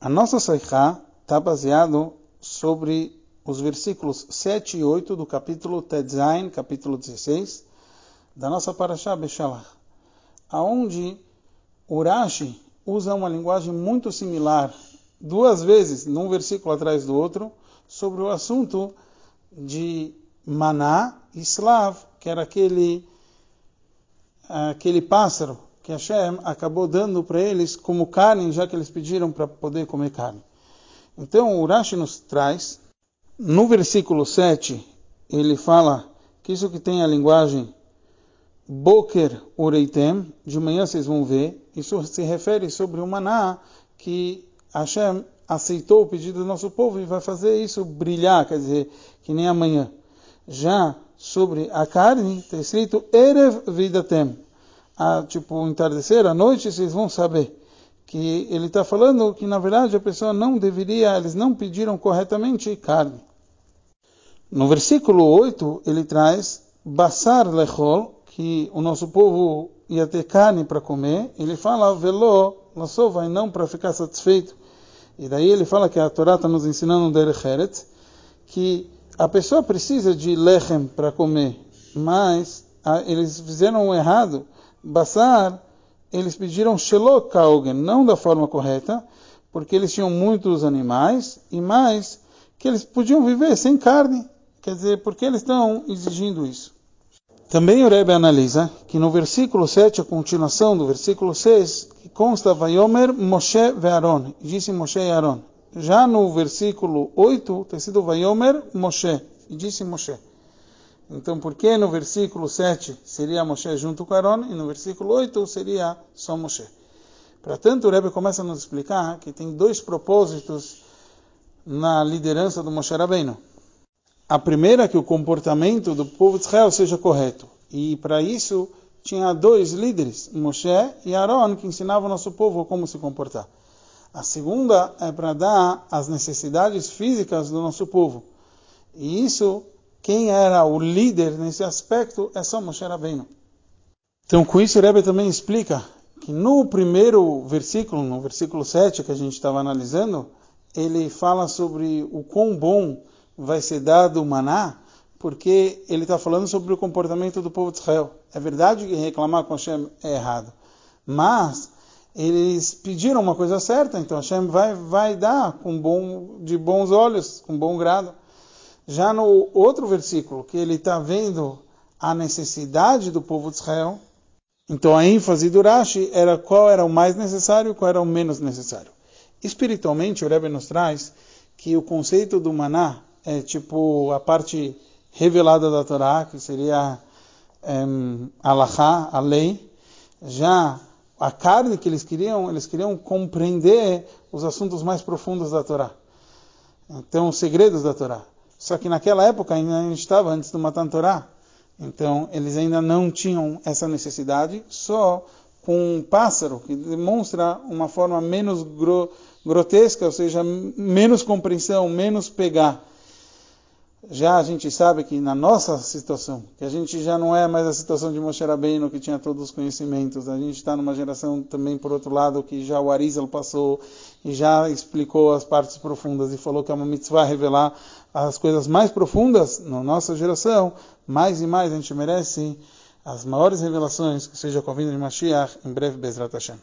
A nossa Saichá está baseado sobre os versículos 7 e 8 do capítulo Tedzain, capítulo 16, da nossa Parashá Beshalach, aonde Urashi usa uma linguagem muito similar, duas vezes, num versículo atrás do outro, sobre o assunto de Maná e Slav, que era aquele, aquele pássaro que Hashem acabou dando para eles como carne, já que eles pediram para poder comer carne. Então, o Urashi nos traz no versículo 7, ele fala que isso que tem a linguagem Boker Ureitem, de manhã vocês vão ver, isso se refere sobre o maná que Hashem aceitou o pedido do nosso povo e vai fazer isso brilhar, quer dizer, que nem amanhã. Já sobre a carne, está escrito Erev Vidatem, a, tipo, entardecer, à noite vocês vão saber que ele está falando que na verdade a pessoa não deveria, eles não pediram corretamente carne. No versículo 8, ele traz Basar lechol, que o nosso povo ia ter carne para comer. Ele fala Veló, lassova, e não para ficar satisfeito. E daí ele fala que a Torá está nos ensinando Derecheret, que a pessoa precisa de lechem para comer, mas eles fizeram errado. Basar, eles pediram shelok kaugen, não da forma correta, porque eles tinham muitos animais, e mais que eles podiam viver sem carne. Quer dizer, por que eles estão exigindo isso? Também o Rebbe analisa que no versículo 7, a continuação do versículo 6, que consta Vayomer Moshe ve Aaron, disse Moshe e Aaron. Já no versículo 8, tem sido Moshe, e disse Moshe. Então, por que no versículo 7 seria Moshe junto com Aaron, e no versículo 8 seria só Moshe? Portanto, o Rebbe começa a nos explicar que tem dois propósitos na liderança do Moshe Rabbeinu. A primeira é que o comportamento do povo de Israel seja correto. E para isso tinha dois líderes, Moshe e Aaron, que ensinavam o nosso povo como se comportar. A segunda é para dar as necessidades físicas do nosso povo. E isso, quem era o líder nesse aspecto é só Moshe Rabbeinu. Então, com isso, o Rebbe também explica que no primeiro versículo, no versículo 7 que a gente estava analisando, ele fala sobre o quão bom vai ser dado o maná, porque ele está falando sobre o comportamento do povo de Israel. É verdade que reclamar com Hashem é errado, mas eles pediram uma coisa certa, então Hashem vai, vai dar com bom, de bons olhos, com bom grado. Já no outro versículo, que ele está vendo a necessidade do povo de Israel, então a ênfase do Rashi era qual era o mais necessário e qual era o menos necessário. Espiritualmente, o Rebbe nos traz que o conceito do maná é tipo a parte revelada da Torá, que seria um, Alahá, a lei. Já a carne que eles queriam, eles queriam compreender os assuntos mais profundos da Torá. Então, os segredos da Torá. Só que naquela época ainda estava antes do Matan Torá. Então, eles ainda não tinham essa necessidade, só com um pássaro, que demonstra uma forma menos gro grotesca, ou seja, menos compreensão, menos pegar já a gente sabe que na nossa situação, que a gente já não é mais a situação de Moshe Rabbeinu, que tinha todos os conhecimentos, a gente está numa geração também, por outro lado, que já o Arizal passou e já explicou as partes profundas e falou que é uma mitzvah revelar as coisas mais profundas na nossa geração, mais e mais a gente merece as maiores revelações, que seja com a vinda de Mashiach, em breve, Bezrat Hashem.